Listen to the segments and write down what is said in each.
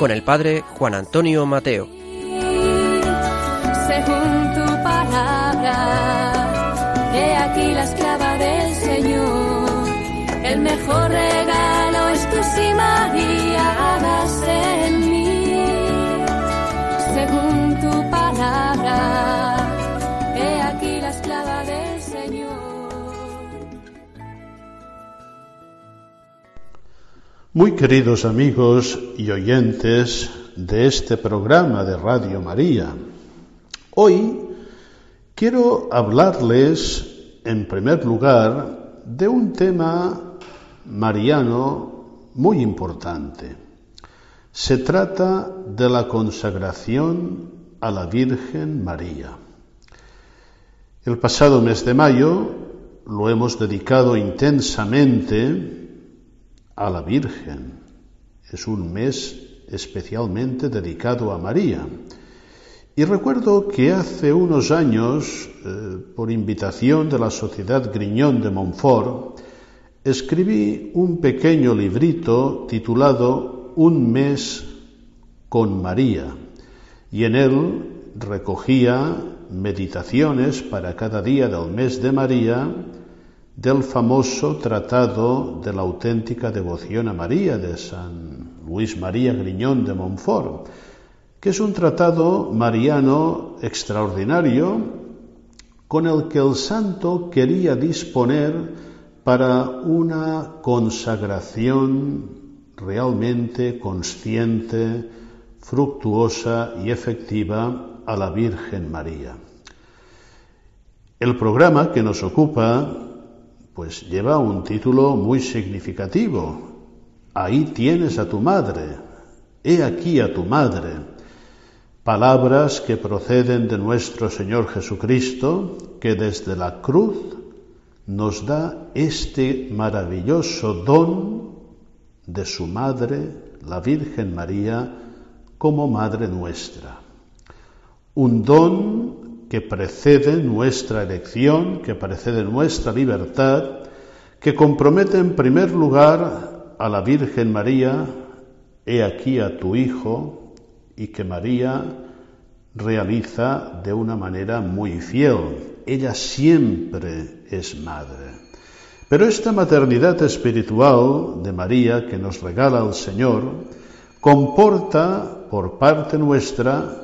Con el padre Juan Antonio Mateo. Según tu palabra, he aquí la esclava del Señor. El mejor regalo es tu sí, María, hagas en mí. Según tu palabra, he aquí la esclava del Señor. Muy queridos amigos y oyentes de este programa de Radio María, hoy quiero hablarles en primer lugar de un tema mariano muy importante. Se trata de la consagración a la Virgen María. El pasado mes de mayo lo hemos dedicado intensamente a la Virgen. Es un mes especialmente dedicado a María. Y recuerdo que hace unos años, eh, por invitación de la Sociedad Griñón de Montfort, escribí un pequeño librito titulado Un mes con María, y en él recogía meditaciones para cada día del mes de María, del famoso Tratado de la auténtica devoción a María de San Luis María Griñón de Montfort, que es un tratado mariano extraordinario con el que el santo quería disponer para una consagración realmente consciente, fructuosa y efectiva a la Virgen María. El programa que nos ocupa pues lleva un título muy significativo. Ahí tienes a tu madre, he aquí a tu madre. Palabras que proceden de nuestro Señor Jesucristo, que desde la cruz nos da este maravilloso don de su madre, la Virgen María, como Madre nuestra. Un don que precede nuestra elección, que precede nuestra libertad, que compromete en primer lugar a la Virgen María, he aquí a tu Hijo, y que María realiza de una manera muy fiel. Ella siempre es madre. Pero esta maternidad espiritual de María que nos regala el Señor comporta por parte nuestra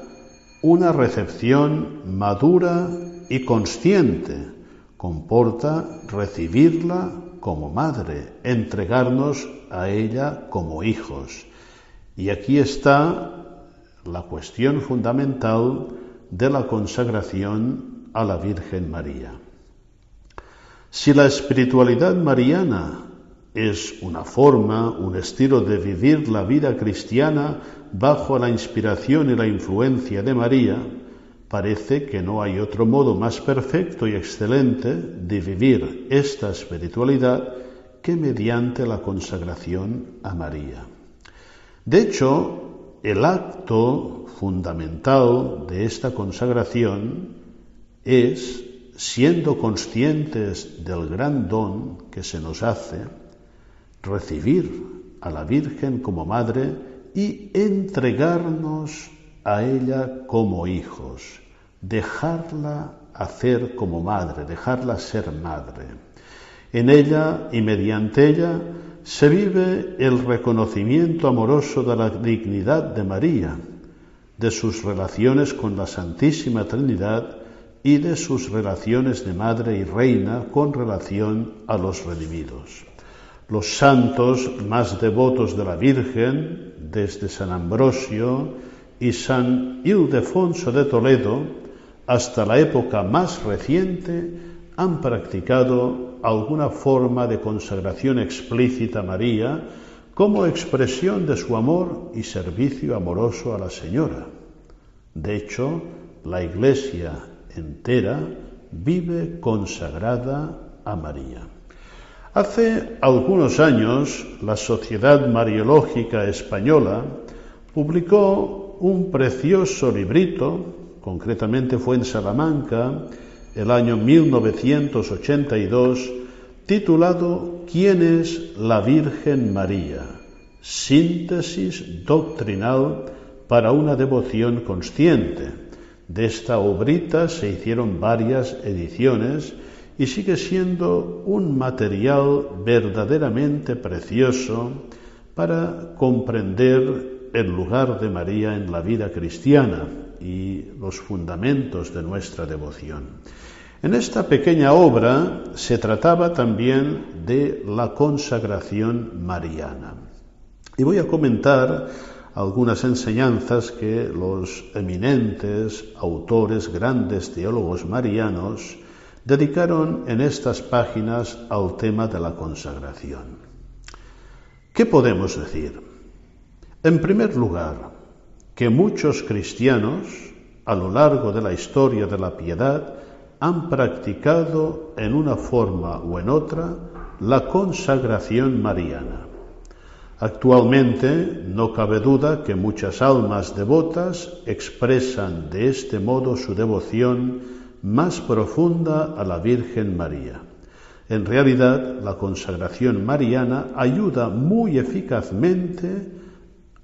una recepción madura y consciente comporta recibirla como madre, entregarnos a ella como hijos. Y aquí está la cuestión fundamental de la consagración a la Virgen María. Si la espiritualidad mariana es una forma, un estilo de vivir la vida cristiana bajo la inspiración y la influencia de María, parece que no hay otro modo más perfecto y excelente de vivir esta espiritualidad que mediante la consagración a María. De hecho, el acto fundamental de esta consagración es, siendo conscientes del gran don que se nos hace, recibir a la Virgen como Madre y entregarnos a ella como hijos, dejarla hacer como madre, dejarla ser madre. En ella y mediante ella se vive el reconocimiento amoroso de la dignidad de María, de sus relaciones con la Santísima Trinidad y de sus relaciones de madre y reina con relación a los redimidos. Los santos más devotos de la Virgen, desde San Ambrosio y San Ildefonso de Toledo, hasta la época más reciente, han practicado alguna forma de consagración explícita a María, como expresión de su amor y servicio amoroso a la Señora. De hecho, la Iglesia entera vive consagrada a María. Hace algunos años, la Sociedad Mariológica Española publicó un precioso librito, concretamente fue en Salamanca, el año 1982, titulado ¿Quién es la Virgen María? Síntesis doctrinal para una devoción consciente. De esta obrita se hicieron varias ediciones y sigue siendo un material verdaderamente precioso para comprender el lugar de María en la vida cristiana y los fundamentos de nuestra devoción. En esta pequeña obra se trataba también de la consagración mariana. Y voy a comentar algunas enseñanzas que los eminentes autores, grandes teólogos marianos, dedicaron en estas páginas al tema de la consagración. ¿Qué podemos decir? En primer lugar, que muchos cristianos, a lo largo de la historia de la piedad, han practicado en una forma o en otra la consagración mariana. Actualmente no cabe duda que muchas almas devotas expresan de este modo su devoción más profunda a la Virgen María. En realidad, la consagración mariana ayuda muy eficazmente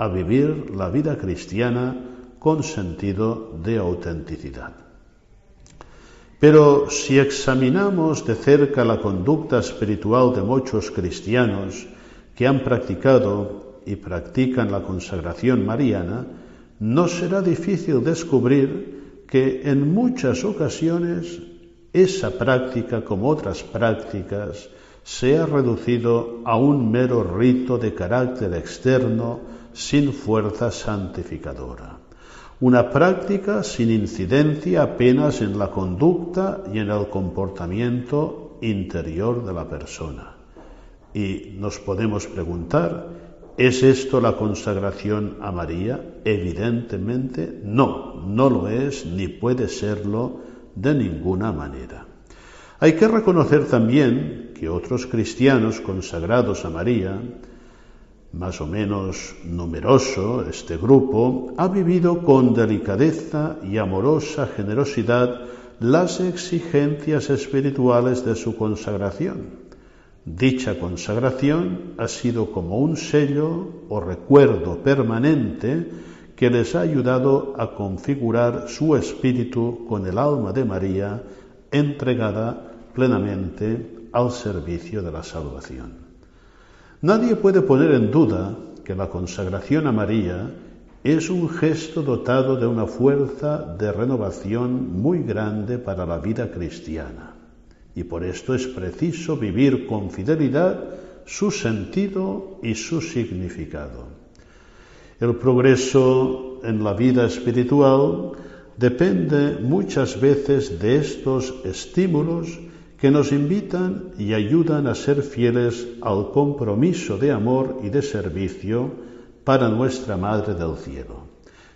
a vivir la vida cristiana con sentido de autenticidad. Pero si examinamos de cerca la conducta espiritual de muchos cristianos que han practicado y practican la consagración mariana, no será difícil descubrir que en muchas ocasiones esa práctica, como otras prácticas, se ha reducido a un mero rito de carácter externo sin fuerza santificadora una práctica sin incidencia apenas en la conducta y en el comportamiento interior de la persona. Y nos podemos preguntar, ¿es esto la consagración a María? Evidentemente no, no lo es ni puede serlo de ninguna manera. Hay que reconocer también que otros cristianos consagrados a María más o menos numeroso, este grupo, ha vivido con delicadeza y amorosa generosidad las exigencias espirituales de su consagración. Dicha consagración ha sido como un sello o recuerdo permanente que les ha ayudado a configurar su espíritu con el alma de María entregada plenamente al servicio de la salvación. Nadie puede poner en duda que la consagración a María es un gesto dotado de una fuerza de renovación muy grande para la vida cristiana. Y por esto es preciso vivir con fidelidad su sentido y su significado. El progreso en la vida espiritual depende muchas veces de estos estímulos que nos invitan y ayudan a ser fieles al compromiso de amor y de servicio para nuestra Madre del Cielo.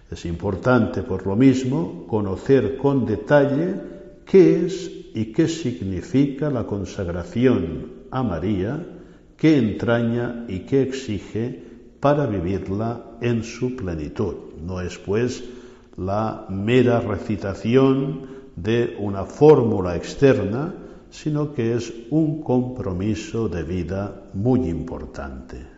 Es importante, por lo mismo, conocer con detalle qué es y qué significa la consagración a María, qué entraña y qué exige para vivirla en su plenitud. No es, pues, la mera recitación de una fórmula externa, sino que es un compromiso de vida muy importante.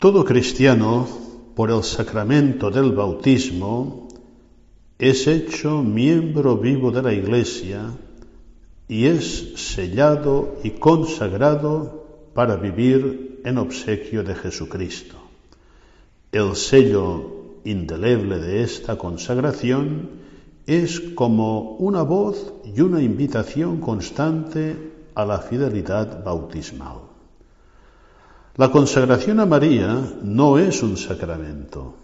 Todo cristiano, por el sacramento del bautismo, es hecho miembro vivo de la Iglesia y es sellado y consagrado para vivir en obsequio de Jesucristo. El sello indeleble de esta consagración es como una voz y una invitación constante a la fidelidad bautismal. La consagración a María no es un sacramento,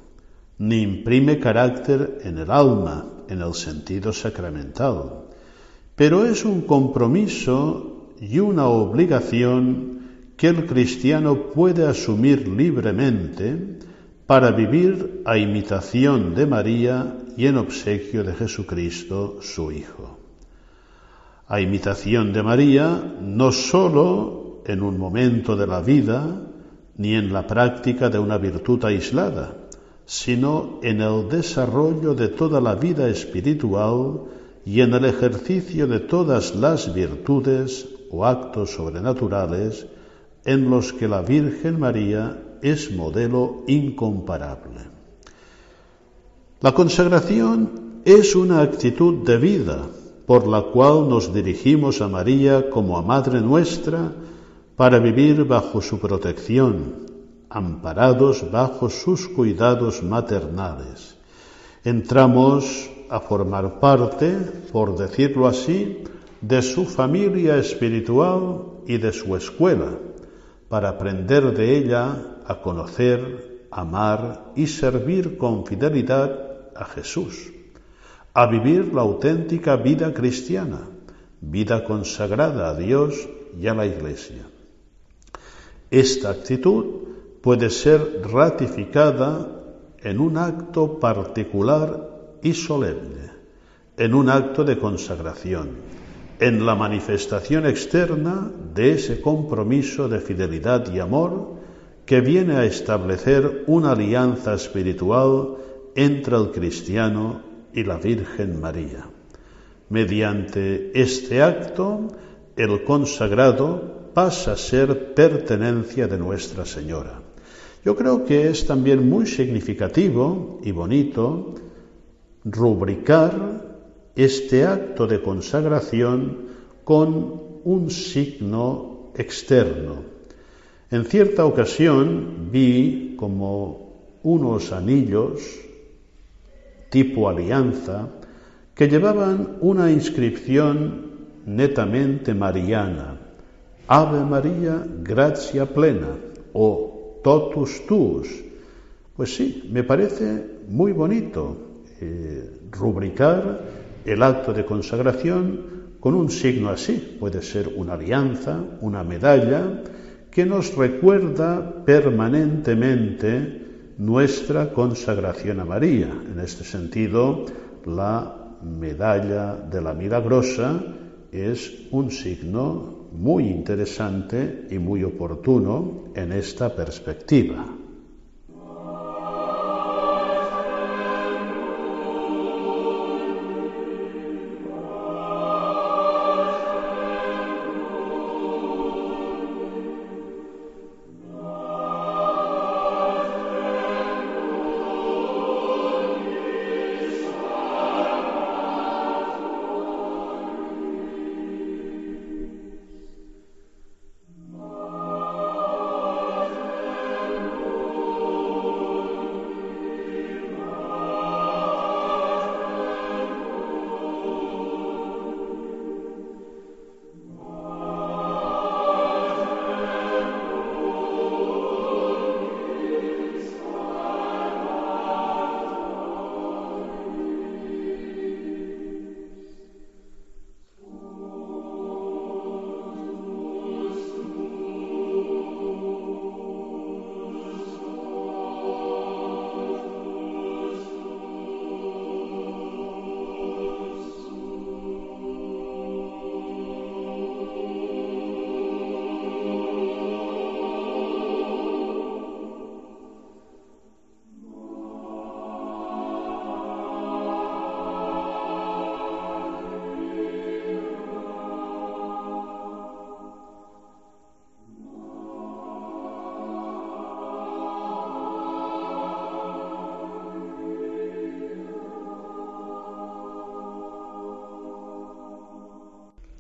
ni imprime carácter en el alma en el sentido sacramental, pero es un compromiso y una obligación que el cristiano puede asumir libremente para vivir a imitación de María y en obsequio de Jesucristo, su Hijo. A imitación de María, no sólo en un momento de la vida, ni en la práctica de una virtud aislada, sino en el desarrollo de toda la vida espiritual y en el ejercicio de todas las virtudes o actos sobrenaturales en los que la Virgen María es modelo incomparable. La consagración es una actitud de vida por la cual nos dirigimos a María como a Madre nuestra para vivir bajo su protección, amparados bajo sus cuidados maternales. Entramos a formar parte, por decirlo así, de su familia espiritual y de su escuela, para aprender de ella a conocer, amar y servir con fidelidad a Jesús, a vivir la auténtica vida cristiana, vida consagrada a Dios y a la Iglesia. Esta actitud puede ser ratificada en un acto particular y solemne, en un acto de consagración, en la manifestación externa de ese compromiso de fidelidad y amor que viene a establecer una alianza espiritual entre el cristiano y la Virgen María. Mediante este acto, el consagrado pasa a ser pertenencia de Nuestra Señora. Yo creo que es también muy significativo y bonito rubricar este acto de consagración con un signo externo. En cierta ocasión vi como unos anillos tipo alianza que llevaban una inscripción netamente mariana, Ave María, gracia plena o totus tuus. Pues sí, me parece muy bonito eh, rubricar el acto de consagración con un signo así. Puede ser una alianza, una medalla, que nos recuerda permanentemente nuestra consagración a María. En este sentido, la medalla de la milagrosa es un signo muy interesante y muy oportuno en esta perspectiva.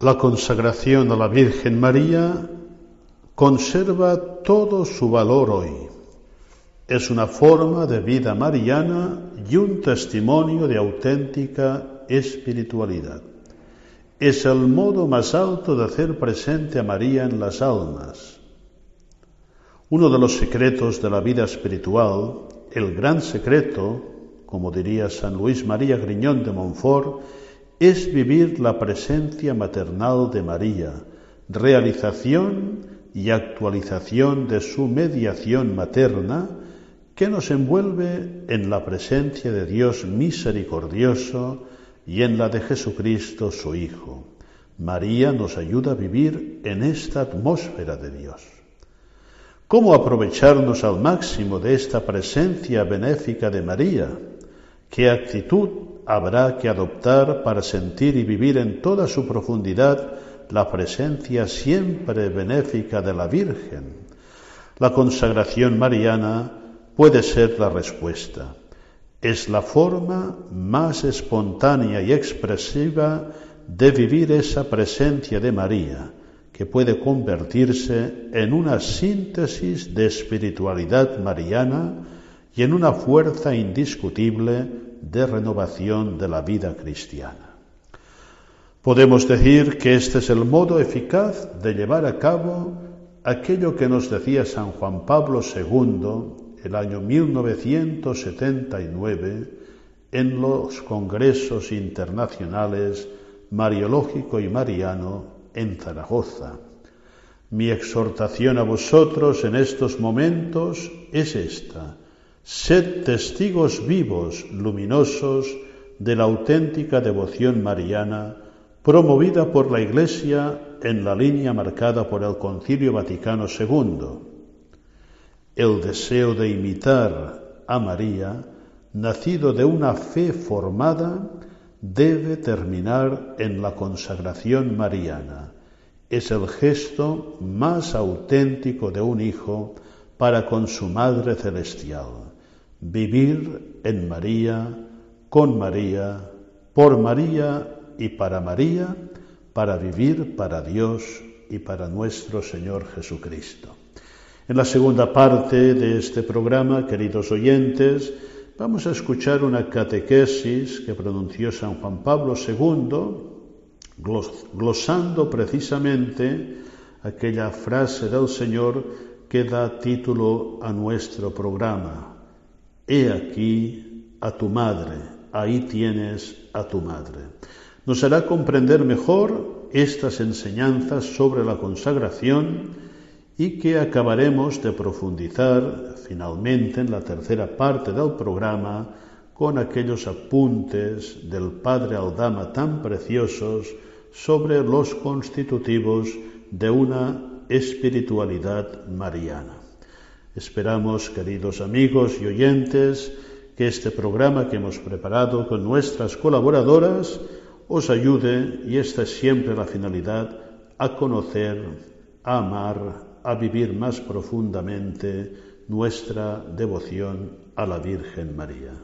La consagración a la Virgen María conserva todo su valor hoy. Es una forma de vida mariana y un testimonio de auténtica espiritualidad. Es el modo más alto de hacer presente a María en las almas. Uno de los secretos de la vida espiritual, el gran secreto, como diría San Luis María Griñón de Montfort, es vivir la presencia maternal de María, realización y actualización de su mediación materna que nos envuelve en la presencia de Dios misericordioso y en la de Jesucristo su Hijo. María nos ayuda a vivir en esta atmósfera de Dios. ¿Cómo aprovecharnos al máximo de esta presencia benéfica de María? ¿Qué actitud habrá que adoptar para sentir y vivir en toda su profundidad la presencia siempre benéfica de la Virgen. La consagración mariana puede ser la respuesta. Es la forma más espontánea y expresiva de vivir esa presencia de María, que puede convertirse en una síntesis de espiritualidad mariana y en una fuerza indiscutible de renovación de la vida cristiana. Podemos decir que este es el modo eficaz de llevar a cabo aquello que nos decía San Juan Pablo II el año 1979 en los congresos internacionales Mariológico y Mariano en Zaragoza. Mi exhortación a vosotros en estos momentos es esta Sed testigos vivos, luminosos, de la auténtica devoción mariana, promovida por la Iglesia en la línea marcada por el Concilio Vaticano II. El deseo de imitar a María, nacido de una fe formada, debe terminar en la consagración mariana. Es el gesto más auténtico de un hijo para con su Madre Celestial vivir en María, con María, por María y para María, para vivir para Dios y para nuestro Señor Jesucristo. En la segunda parte de este programa, queridos oyentes, vamos a escuchar una catequesis que pronunció San Juan Pablo II, glosando precisamente aquella frase del Señor que da título a nuestro programa, He aquí a tu madre, ahí tienes a tu madre. Nos hará comprender mejor estas enseñanzas sobre la consagración y que acabaremos de profundizar finalmente en la tercera parte del programa con aquellos apuntes del Padre Aldama tan preciosos sobre los constitutivos de una espiritualidad mariana. Esperamos, queridos amigos y oyentes, que este programa que hemos preparado con nuestras colaboradoras os ayude, y esta es siempre la finalidad, a conocer, a amar, a vivir más profundamente nuestra devoción a la Virgen María.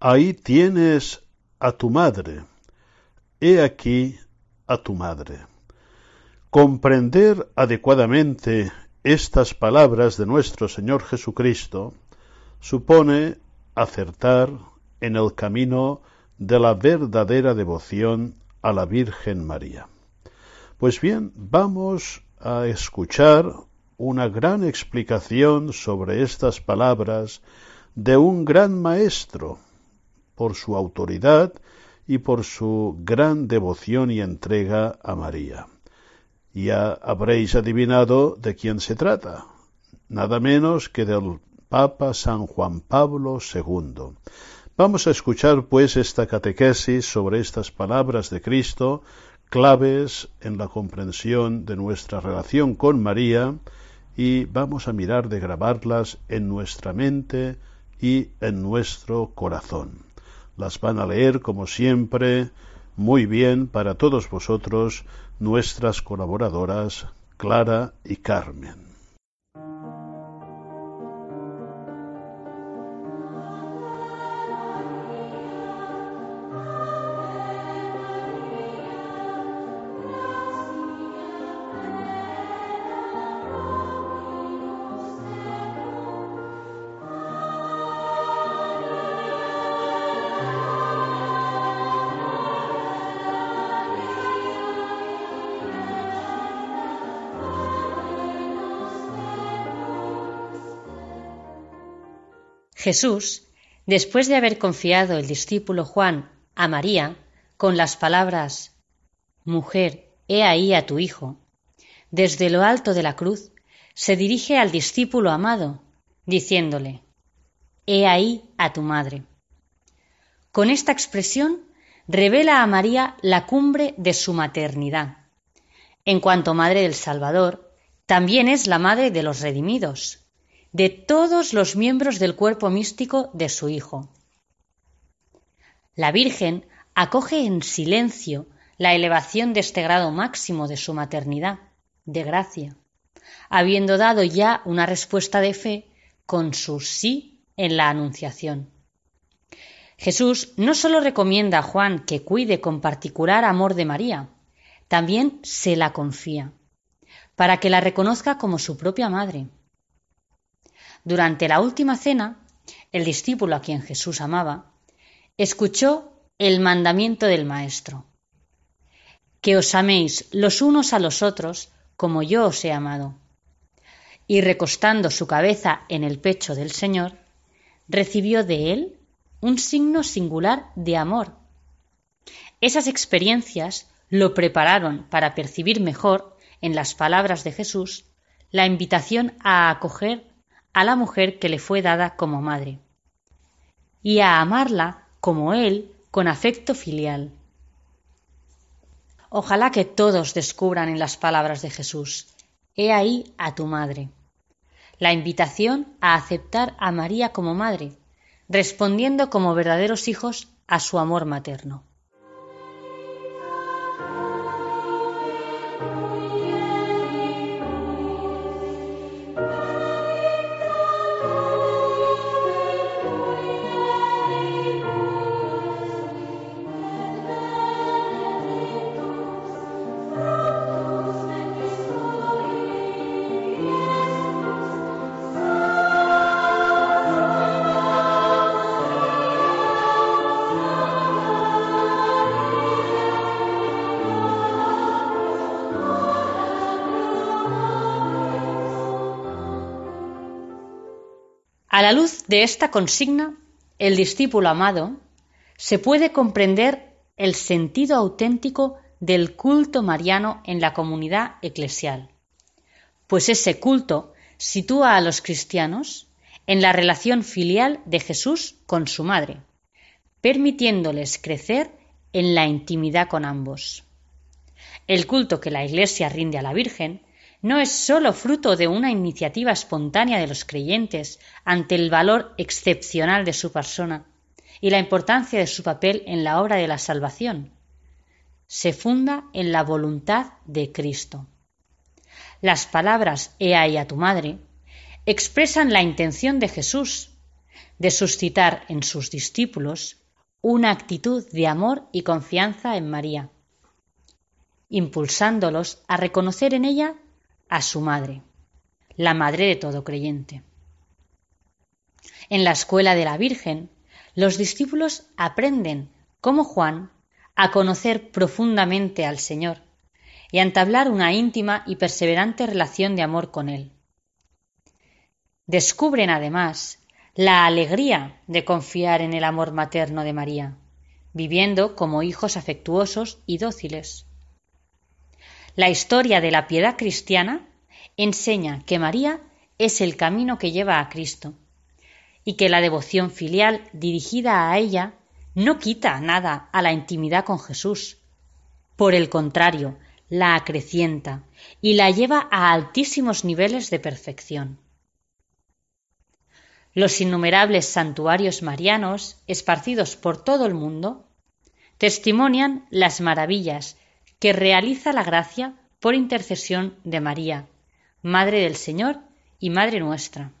Ahí tienes a tu madre, he aquí a tu madre. Comprender adecuadamente estas palabras de nuestro Señor Jesucristo supone acertar en el camino de la verdadera devoción a la Virgen María. Pues bien, vamos a escuchar una gran explicación sobre estas palabras de un gran maestro, por su autoridad y por su gran devoción y entrega a María. Ya habréis adivinado de quién se trata, nada menos que del Papa San Juan Pablo II. Vamos a escuchar pues esta catequesis sobre estas palabras de Cristo, claves en la comprensión de nuestra relación con María, y vamos a mirar de grabarlas en nuestra mente y en nuestro corazón. Las van a leer, como siempre, muy bien para todos vosotros, nuestras colaboradoras Clara y Carmen. Jesús, después de haber confiado el discípulo Juan a María con las palabras Mujer, he ahí a tu hijo, desde lo alto de la cruz se dirige al discípulo amado, diciéndole He ahí a tu madre. Con esta expresión revela a María la cumbre de su maternidad. En cuanto madre del Salvador, también es la madre de los redimidos, de todos los miembros del cuerpo místico de su Hijo. La Virgen acoge en silencio la elevación de este grado máximo de su maternidad, de gracia, habiendo dado ya una respuesta de fe con su sí en la Anunciación. Jesús no sólo recomienda a Juan que cuide con particular amor de María, también se la confía, para que la reconozca como su propia madre durante la última cena, el discípulo a quien Jesús amaba, escuchó el mandamiento del Maestro. Que os améis los unos a los otros como yo os he amado. Y recostando su cabeza en el pecho del Señor, recibió de él un signo singular de amor. Esas experiencias lo prepararon para percibir mejor, en las palabras de Jesús, la invitación a acoger a la mujer que le fue dada como madre, y a amarla como él con afecto filial. Ojalá que todos descubran en las palabras de Jesús, He ahí a tu madre. La invitación a aceptar a María como madre, respondiendo como verdaderos hijos a su amor materno. De esta consigna, el discípulo amado, se puede comprender el sentido auténtico del culto mariano en la comunidad eclesial, pues ese culto sitúa a los cristianos en la relación filial de Jesús con su madre, permitiéndoles crecer en la intimidad con ambos. El culto que la Iglesia rinde a la Virgen no es sólo fruto de una iniciativa espontánea de los creyentes ante el valor excepcional de su persona y la importancia de su papel en la obra de la salvación. Se funda en la voluntad de Cristo. Las palabras He ahí a tu madre expresan la intención de Jesús de suscitar en sus discípulos una actitud de amor y confianza en María, impulsándolos a reconocer en ella a su madre, la madre de todo creyente. En la escuela de la Virgen, los discípulos aprenden, como Juan, a conocer profundamente al Señor y a entablar una íntima y perseverante relación de amor con Él. Descubren además la alegría de confiar en el amor materno de María, viviendo como hijos afectuosos y dóciles. La historia de la piedad cristiana enseña que María es el camino que lleva a Cristo y que la devoción filial dirigida a ella no quita nada a la intimidad con Jesús. Por el contrario, la acrecienta y la lleva a altísimos niveles de perfección. Los innumerables santuarios marianos, esparcidos por todo el mundo, testimonian las maravillas que realiza la gracia por intercesión de María, Madre del Señor y Madre nuestra.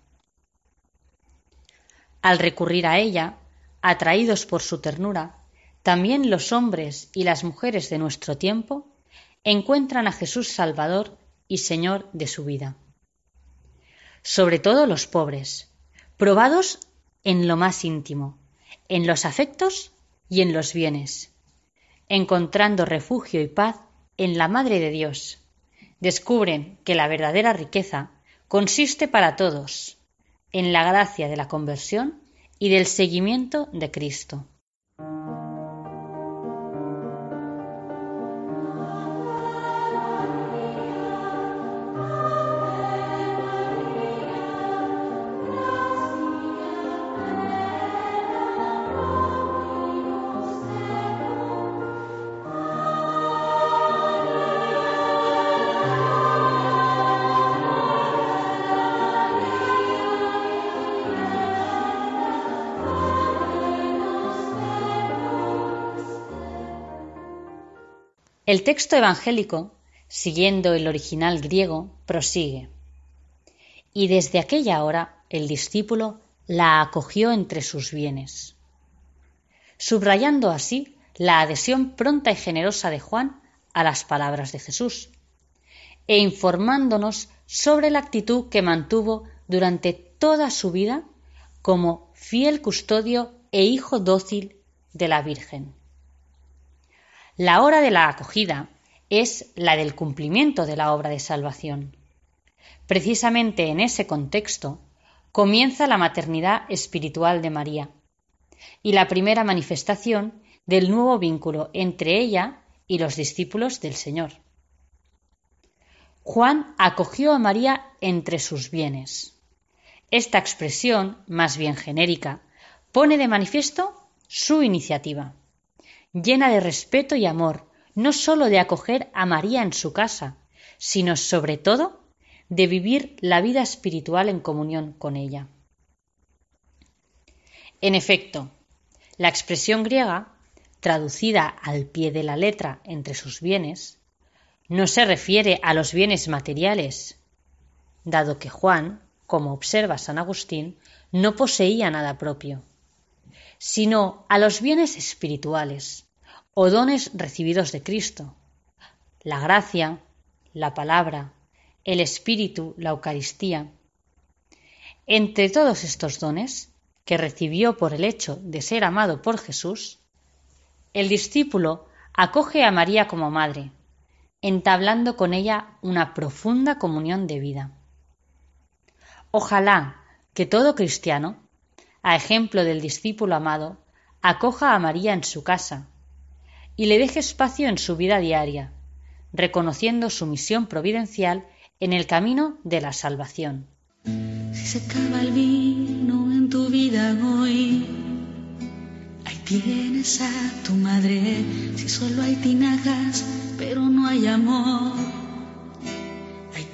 Al recurrir a ella, atraídos por su ternura, también los hombres y las mujeres de nuestro tiempo encuentran a Jesús Salvador y Señor de su vida. Sobre todo los pobres, probados en lo más íntimo, en los afectos y en los bienes, encontrando refugio y paz en la Madre de Dios, descubren que la verdadera riqueza consiste para todos en la gracia de la conversión y del seguimiento de Cristo. El texto evangélico, siguiendo el original griego, prosigue. Y desde aquella hora el discípulo la acogió entre sus bienes, subrayando así la adhesión pronta y generosa de Juan a las palabras de Jesús, e informándonos sobre la actitud que mantuvo durante toda su vida como fiel custodio e hijo dócil de la Virgen. La hora de la acogida es la del cumplimiento de la obra de salvación. Precisamente en ese contexto comienza la maternidad espiritual de María y la primera manifestación del nuevo vínculo entre ella y los discípulos del Señor. Juan acogió a María entre sus bienes. Esta expresión, más bien genérica, pone de manifiesto su iniciativa llena de respeto y amor, no sólo de acoger a María en su casa, sino sobre todo de vivir la vida espiritual en comunión con ella. En efecto, la expresión griega, traducida al pie de la letra entre sus bienes, no se refiere a los bienes materiales, dado que Juan, como observa San Agustín, no poseía nada propio sino a los bienes espirituales o dones recibidos de Cristo, la gracia, la palabra, el Espíritu, la Eucaristía. Entre todos estos dones, que recibió por el hecho de ser amado por Jesús, el discípulo acoge a María como madre, entablando con ella una profunda comunión de vida. Ojalá que todo cristiano a ejemplo del discípulo amado, acoja a María en su casa y le deje espacio en su vida diaria, reconociendo su misión providencial en el camino de la salvación. Si se acaba el vino en tu vida hoy, ahí tienes a tu madre. Si solo hay tinajas, pero no hay amor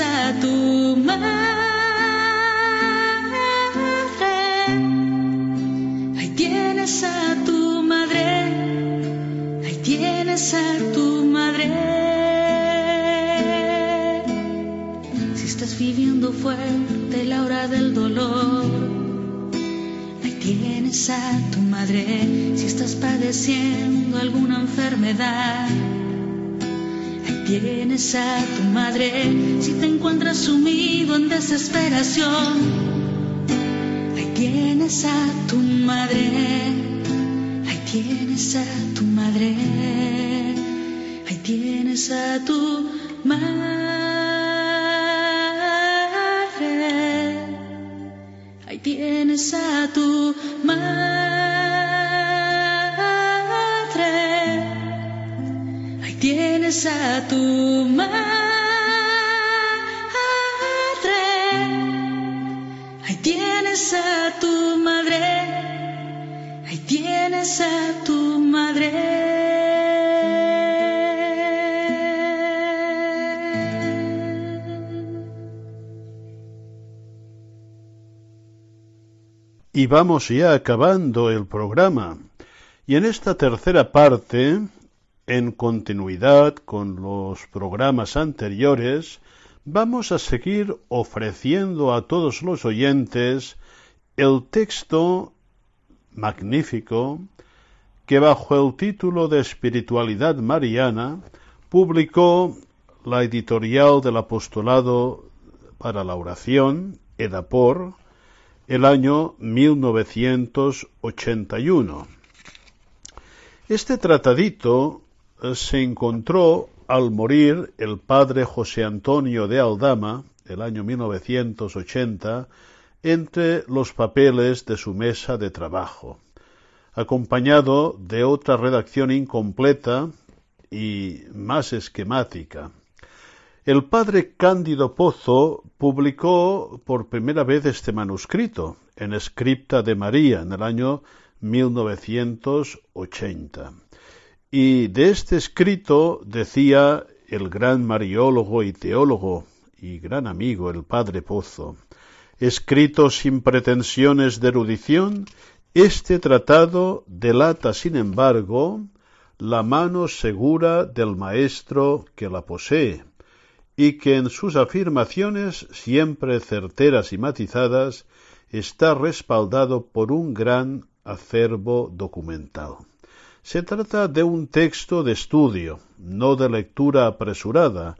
A tu madre. Ahí tienes a tu madre. Ahí tienes a tu madre. Si estás viviendo fuerte la hora del dolor. Ahí tienes a tu madre. Si estás padeciendo alguna enfermedad Tienes a tu madre sumido en desesperación. Ahí tienes a tu madre. Ahí tienes a tu madre. Ahí tienes a tu madre. Ahí tienes a tu Y vamos ya acabando el programa. Y en esta tercera parte en continuidad con los programas anteriores, vamos a seguir ofreciendo a todos los oyentes el texto magnífico que bajo el título de Espiritualidad Mariana publicó la editorial del Apostolado para la Oración, EDAPOR, el año 1981. Este tratadito se encontró al morir el padre José Antonio de Aldama, el año 1980, entre los papeles de su mesa de trabajo, acompañado de otra redacción incompleta y más esquemática. El padre Cándido Pozo publicó por primera vez este manuscrito en Scripta de María en el año 1980. Y de este escrito decía el gran mariólogo y teólogo y gran amigo, el padre Pozo, escrito sin pretensiones de erudición, este tratado delata, sin embargo, la mano segura del maestro que la posee, y que en sus afirmaciones, siempre certeras y matizadas, está respaldado por un gran acervo documental. Se trata de un texto de estudio, no de lectura apresurada,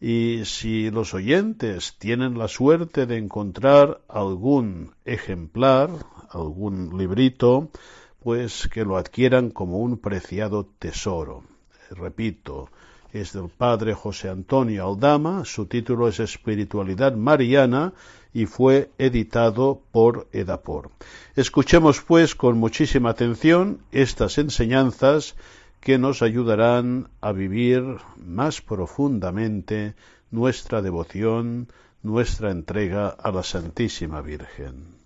y si los oyentes tienen la suerte de encontrar algún ejemplar, algún librito, pues que lo adquieran como un preciado tesoro. Repito, es del padre José Antonio Aldama, su título es Espiritualidad Mariana y fue editado por Edapor. Escuchemos pues con muchísima atención estas enseñanzas que nos ayudarán a vivir más profundamente nuestra devoción, nuestra entrega a la Santísima Virgen.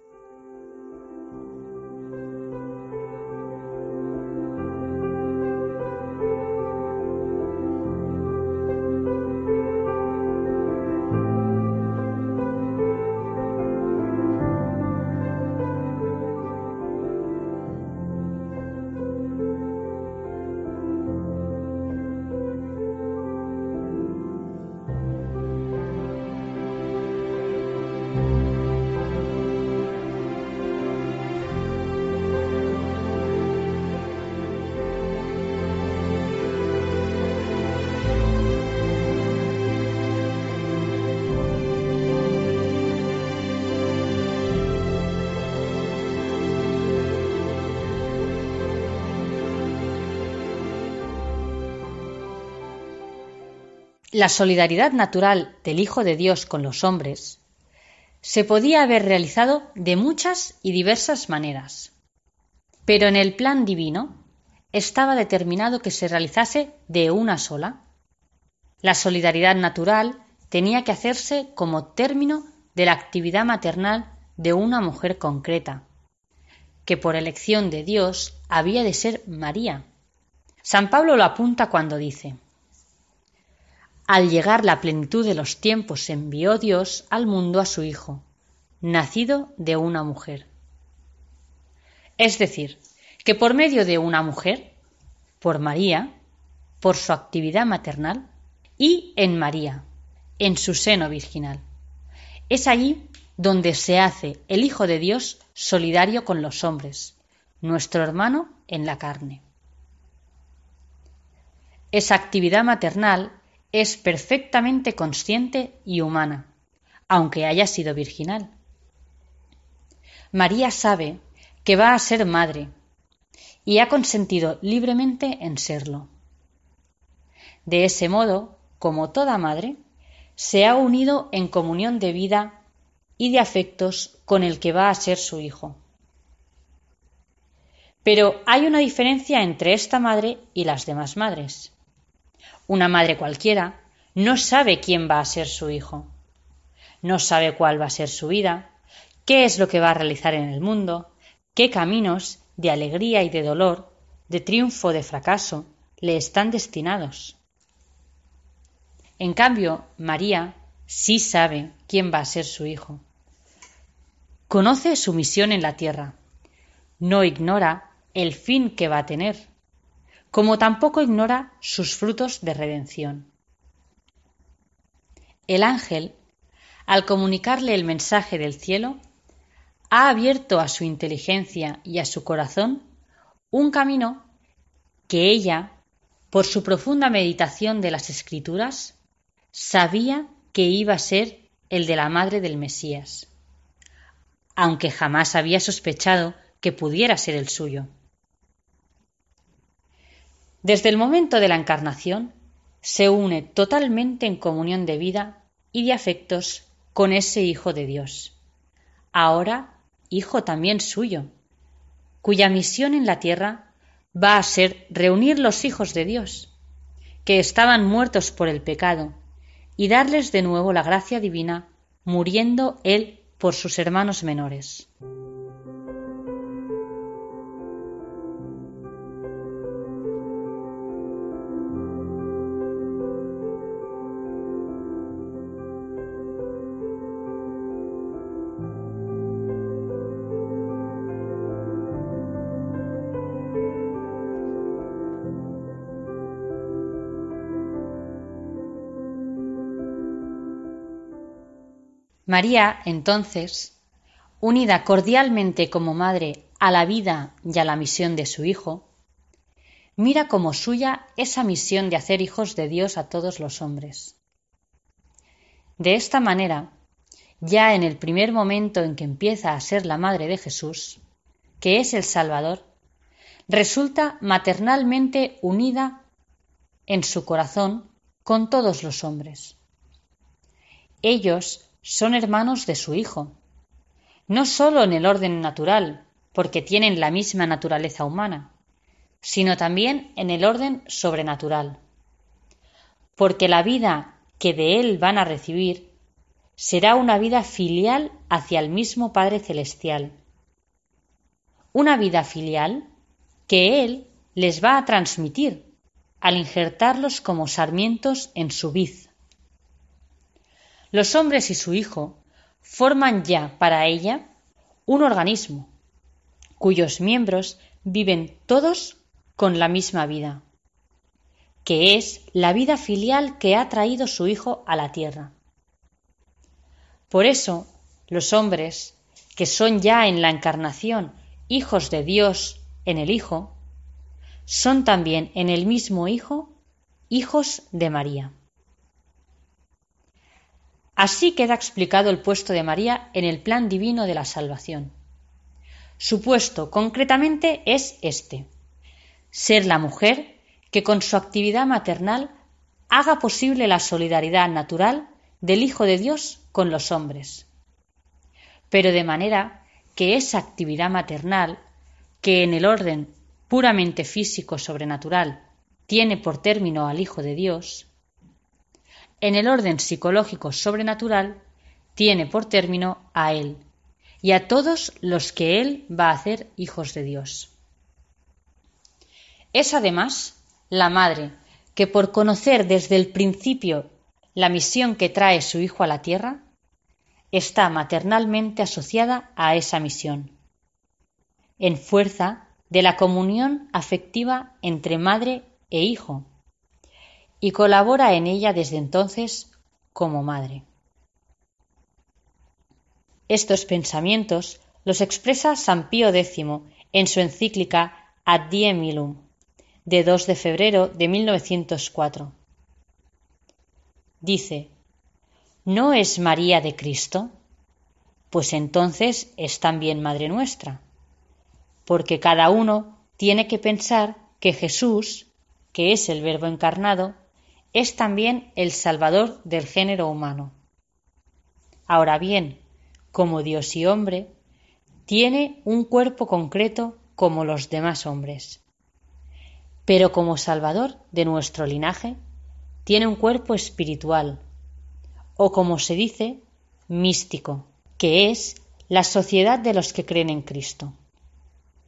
La solidaridad natural del Hijo de Dios con los hombres se podía haber realizado de muchas y diversas maneras, pero en el plan divino estaba determinado que se realizase de una sola. La solidaridad natural tenía que hacerse como término de la actividad maternal de una mujer concreta, que por elección de Dios había de ser María. San Pablo lo apunta cuando dice Al llegar la plenitud de los tiempos envió Dios al mundo a su Hijo, nacido de una mujer. Es decir, que por medio de una mujer, por María, por su actividad maternal y en María, en su seno virginal. Es allí donde se hace el Hijo de Dios solidario con los hombres, nuestro hermano en la carne. Esa actividad maternal es perfectamente consciente y humana, aunque haya sido virginal. María sabe que va a ser madre y ha consentido libremente en serlo. De ese modo, como toda madre, se ha unido en comunión de vida y de afectos con el que va a ser su hijo. Pero hay una diferencia entre esta madre y las demás madres. Una madre cualquiera no sabe quién va a ser su hijo, no sabe cuál va a ser su vida, qué es lo que va a realizar en el mundo, qué caminos de alegría y de dolor, de triunfo o de fracaso, le están destinados. En cambio, María sí sabe quién va a ser su hijo. Conoce su misión en la tierra. No ignora el fin que va a tener, como tampoco ignora sus frutos de redención. El ángel, al comunicarle el mensaje del cielo, ha abierto a su inteligencia y a su corazón un camino que ella, por su profunda meditación de las escrituras, sabía que iba a ser el de la madre del Mesías, aunque jamás había sospechado que pudiera ser el suyo. Desde el momento de la encarnación, se une totalmente en comunión de vida y de afectos con ese Hijo de Dios, ahora hijo también suyo, cuya misión en la tierra va a ser reunir los hijos de Dios, que estaban muertos por el pecado, y darles de nuevo la gracia divina, muriendo él por sus hermanos menores. María, entonces, unida cordialmente como madre a la vida y a la misión de su Hijo, mira como suya esa misión de hacer hijos de Dios a todos los hombres. De esta manera, ya en el primer momento en que empieza a ser la madre de Jesús, que es el Salvador, resulta maternalmente unida en su corazón con todos los hombres. Ellos son hermanos de su Hijo, no sólo en el orden natural, porque tienen la misma naturaleza humana, sino también en el orden sobrenatural, porque la vida que de Él van a recibir será una vida filial hacia el mismo Padre Celestial, una vida filial que Él les va a transmitir al injertarlos como sarmientos en su vid los hombres y su hijo forman ya para ella un organismo cuyos miembros viven todos con la misma vida, que es la vida filial que ha traído su Hijo a la tierra. Por eso, los hombres, que son ya en la encarnación hijos de Dios en el Hijo, son también en el mismo Hijo hijos de María. Así queda explicado el puesto de María en el plan divino de la salvación. Su puesto concretamente es este, ser la mujer que con su actividad maternal haga posible la solidaridad natural del Hijo de Dios con los hombres. Pero de manera que esa actividad maternal, que en el orden puramente físico sobrenatural tiene por término al Hijo de Dios, en el orden psicológico sobrenatural tiene por término a Él y a todos los que Él va a hacer hijos de Dios. Es además la madre que por conocer desde el principio la misión que trae su Hijo a la tierra, está maternalmente asociada a esa misión, en fuerza de la comunión afectiva entre madre e hijo, y colabora en ella desde entonces como madre. Estos pensamientos los expresa San Pío X en su encíclica Ad Diem Illum, de 2 de febrero de 1904. Dice, ¿no es María de Cristo? Pues entonces es también Madre nuestra, porque cada uno tiene que pensar que Jesús, que es el Verbo encarnado, es también el Salvador del género humano. Ahora bien, como Dios y hombre, tiene un cuerpo concreto como los demás hombres. Pero como Salvador de nuestro linaje, tiene un cuerpo espiritual, o como se dice, místico, que es la sociedad de los que creen en Cristo.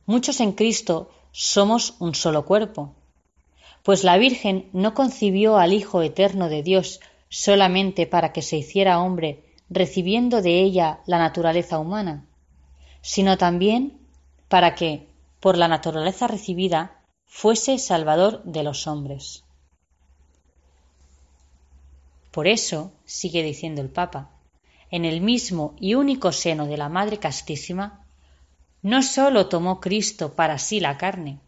Muchos en Cristo somos un solo cuerpo, pues la Virgen no concibió al Hijo eterno de Dios solamente para que se hiciera hombre recibiendo de ella la naturaleza humana, sino también para que, por la naturaleza recibida, fuese Salvador de los hombres. Por eso, sigue diciendo el Papa, en el mismo y único seno de la Madre Castísima, no sólo tomó Cristo para sí la carne,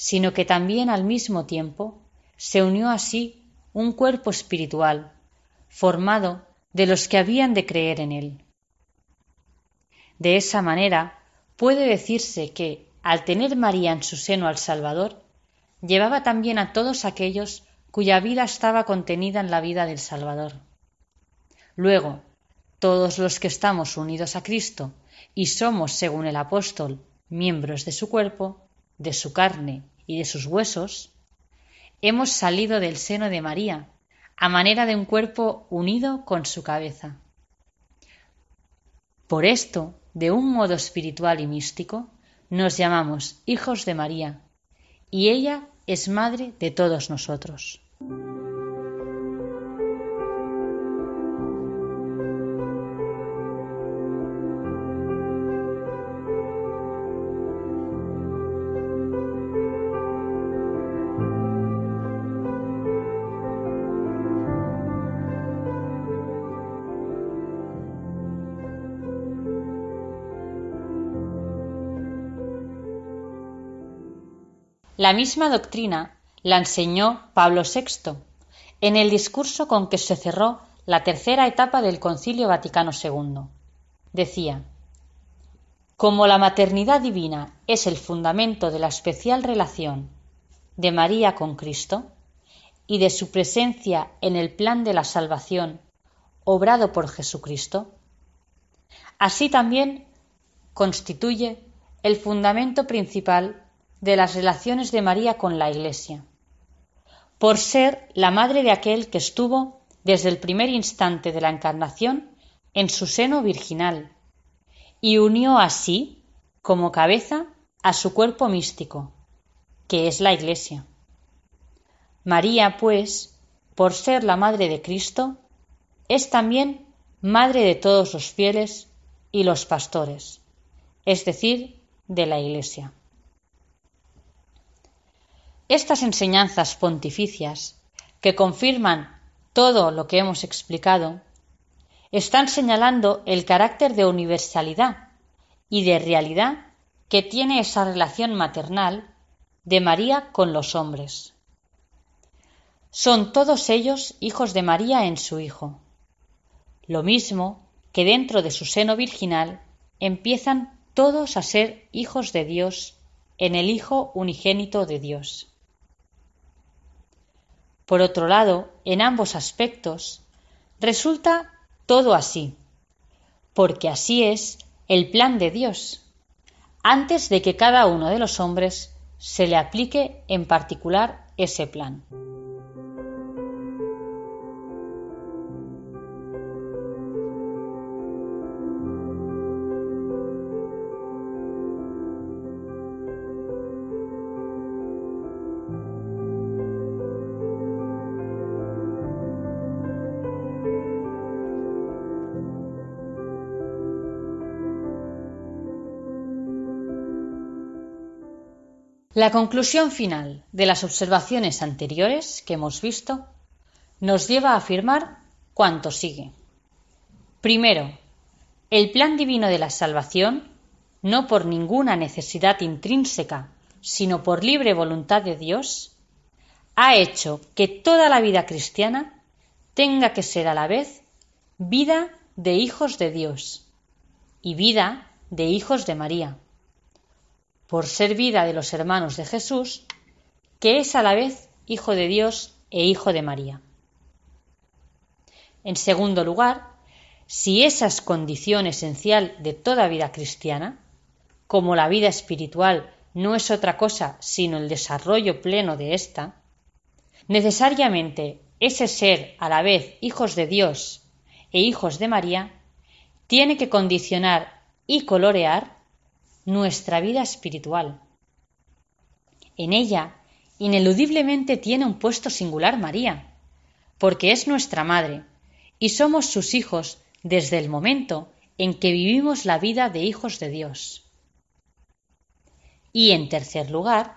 sino que también al mismo tiempo se unió a sí un cuerpo espiritual, formado de los que habían de creer en él. De esa manera puede decirse que, al tener María en su seno al Salvador, llevaba también a todos aquellos cuya vida estaba contenida en la vida del Salvador. Luego, todos los que estamos unidos a Cristo y somos, según el apóstol, miembros de su cuerpo, de su carne y de sus huesos, hemos salido del seno de María, a manera de un cuerpo unido con su cabeza. Por esto, de un modo espiritual y místico, nos llamamos hijos de María, y ella es madre de todos nosotros. La misma doctrina la enseñó Pablo VI en el discurso con que se cerró la tercera etapa del Concilio Vaticano II. Decía, como la maternidad divina es el fundamento de la especial relación de María con Cristo y de su presencia en el plan de la salvación obrado por Jesucristo, así también constituye el fundamento principal de las relaciones de María con la Iglesia, por ser la madre de aquel que estuvo desde el primer instante de la encarnación en su seno virginal y unió así como cabeza a su cuerpo místico, que es la Iglesia. María, pues, por ser la madre de Cristo, es también madre de todos los fieles y los pastores, es decir, de la Iglesia. Estas enseñanzas pontificias, que confirman todo lo que hemos explicado, están señalando el carácter de universalidad y de realidad que tiene esa relación maternal de María con los hombres. Son todos ellos hijos de María en su Hijo, lo mismo que dentro de su seno virginal empiezan todos a ser hijos de Dios en el Hijo unigénito de Dios. Por otro lado, en ambos aspectos, resulta todo así, porque así es el plan de Dios, antes de que cada uno de los hombres se le aplique en particular ese plan. La conclusión final de las observaciones anteriores que hemos visto nos lleva a afirmar cuanto sigue. Primero, el plan divino de la salvación, no por ninguna necesidad intrínseca, sino por libre voluntad de Dios, ha hecho que toda la vida cristiana tenga que ser a la vez vida de hijos de Dios y vida de hijos de María por ser vida de los hermanos de Jesús, que es a la vez Hijo de Dios e Hijo de María. En segundo lugar, si esa es condición esencial de toda vida cristiana, como la vida espiritual no es otra cosa sino el desarrollo pleno de ésta, necesariamente ese ser a la vez hijos de Dios e hijos de María tiene que condicionar y colorear nuestra vida espiritual. En ella, ineludiblemente tiene un puesto singular María, porque es nuestra madre, y somos sus hijos desde el momento en que vivimos la vida de hijos de Dios. Y en tercer lugar,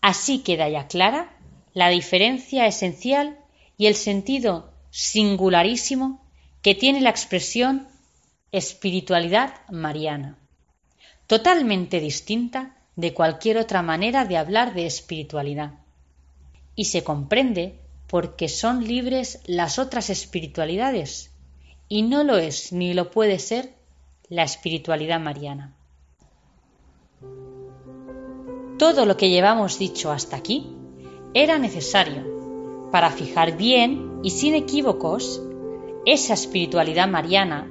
así queda ya clara la diferencia esencial y el sentido singularísimo que tiene la expresión espiritualidad mariana totalmente distinta de cualquier otra manera de hablar de espiritualidad. Y se comprende porque son libres las otras espiritualidades, y no lo es ni lo puede ser la espiritualidad mariana. Todo lo que llevamos dicho hasta aquí era necesario para fijar bien y sin equívocos esa espiritualidad mariana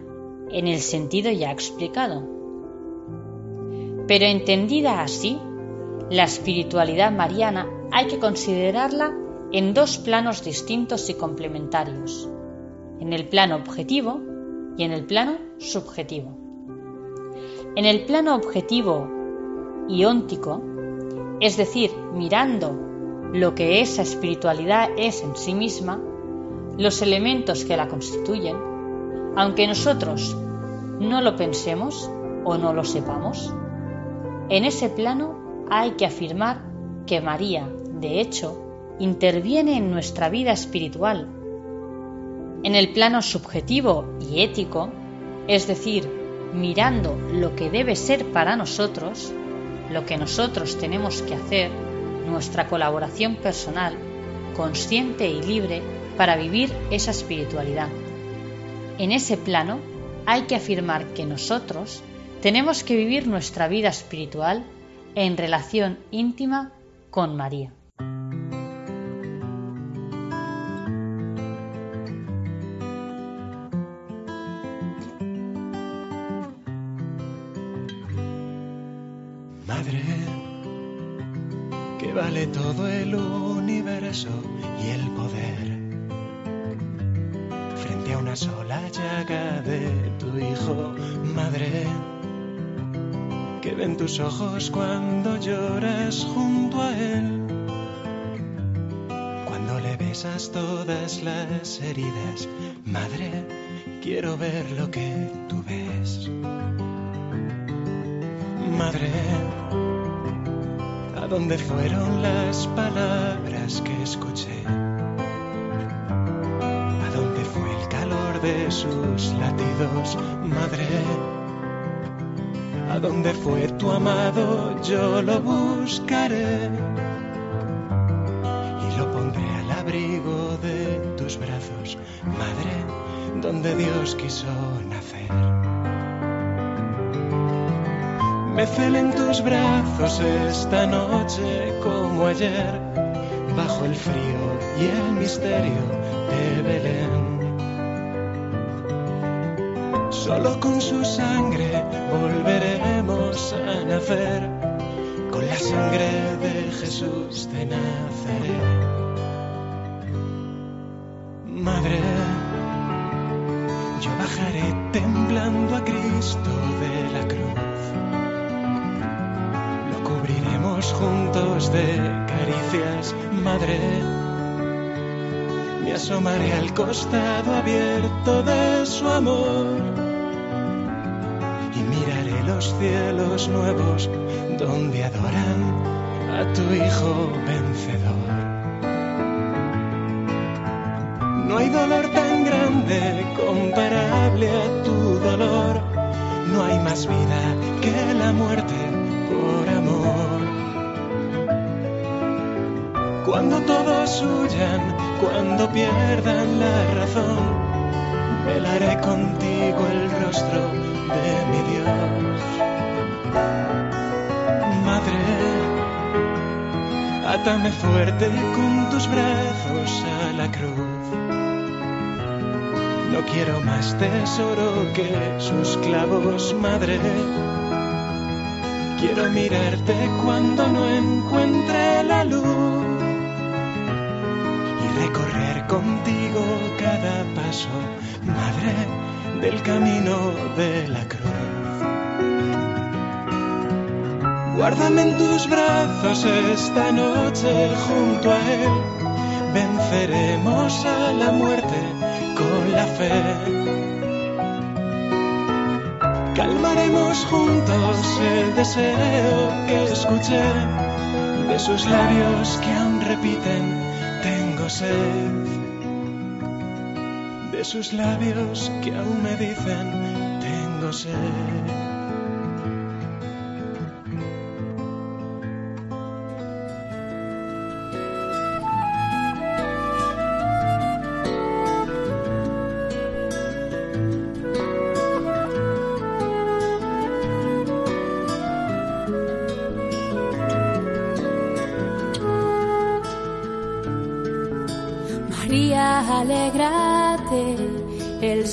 en el sentido ya explicado. Pero entendida así, la espiritualidad mariana hay que considerarla en dos planos distintos y complementarios, en el plano objetivo y en el plano subjetivo. En el plano objetivo y óntico, es decir, mirando lo que esa espiritualidad es en sí misma, los elementos que la constituyen, aunque nosotros no lo pensemos o no lo sepamos, en ese plano hay que afirmar que María, de hecho, interviene en nuestra vida espiritual. En el plano subjetivo y ético, es decir, mirando lo que debe ser para nosotros, lo que nosotros tenemos que hacer, nuestra colaboración personal, consciente y libre para vivir esa espiritualidad. En ese plano hay que afirmar que nosotros tenemos que vivir nuestra vida espiritual en relación íntima con María. Madre, que vale todo el universo y el poder frente a una sola llaga de tu hijo, madre que ven tus ojos cuando lloras junto a él. Cuando le besas todas las heridas, madre, quiero ver lo que tú ves. Madre, ¿a dónde fueron las palabras que escuché? ¿A dónde fue el calor de sus latidos, madre? A dónde fue tu amado, yo lo buscaré y lo pondré al abrigo de tus brazos, madre, donde Dios quiso nacer. Me celen tus brazos esta noche como ayer, bajo el frío y el misterio de Belén. Solo con su sangre volveremos a nacer, con la sangre de Jesús de Nazaret. Madre, yo bajaré temblando a Cristo de la cruz. Lo cubriremos juntos de caricias, Madre. Me asomaré al costado abierto de su amor cielos nuevos donde adoran a tu Hijo vencedor. No hay dolor tan grande comparable a tu dolor. No hay más vida que la muerte por amor. Cuando todos huyan, cuando pierdan la razón, velaré contigo el rostro de mi Dios. Átame fuerte con tus brazos a la cruz. No quiero más tesoro que sus clavos, madre. Quiero mirarte cuando no encuentre la luz y recorrer contigo cada paso, madre, del camino de la cruz. Guárdame en tus brazos esta noche junto a Él. Venceremos a la muerte con la fe. Calmaremos juntos el deseo que escuché de sus labios que aún repiten, tengo sed. De sus labios que aún me dicen, tengo sed.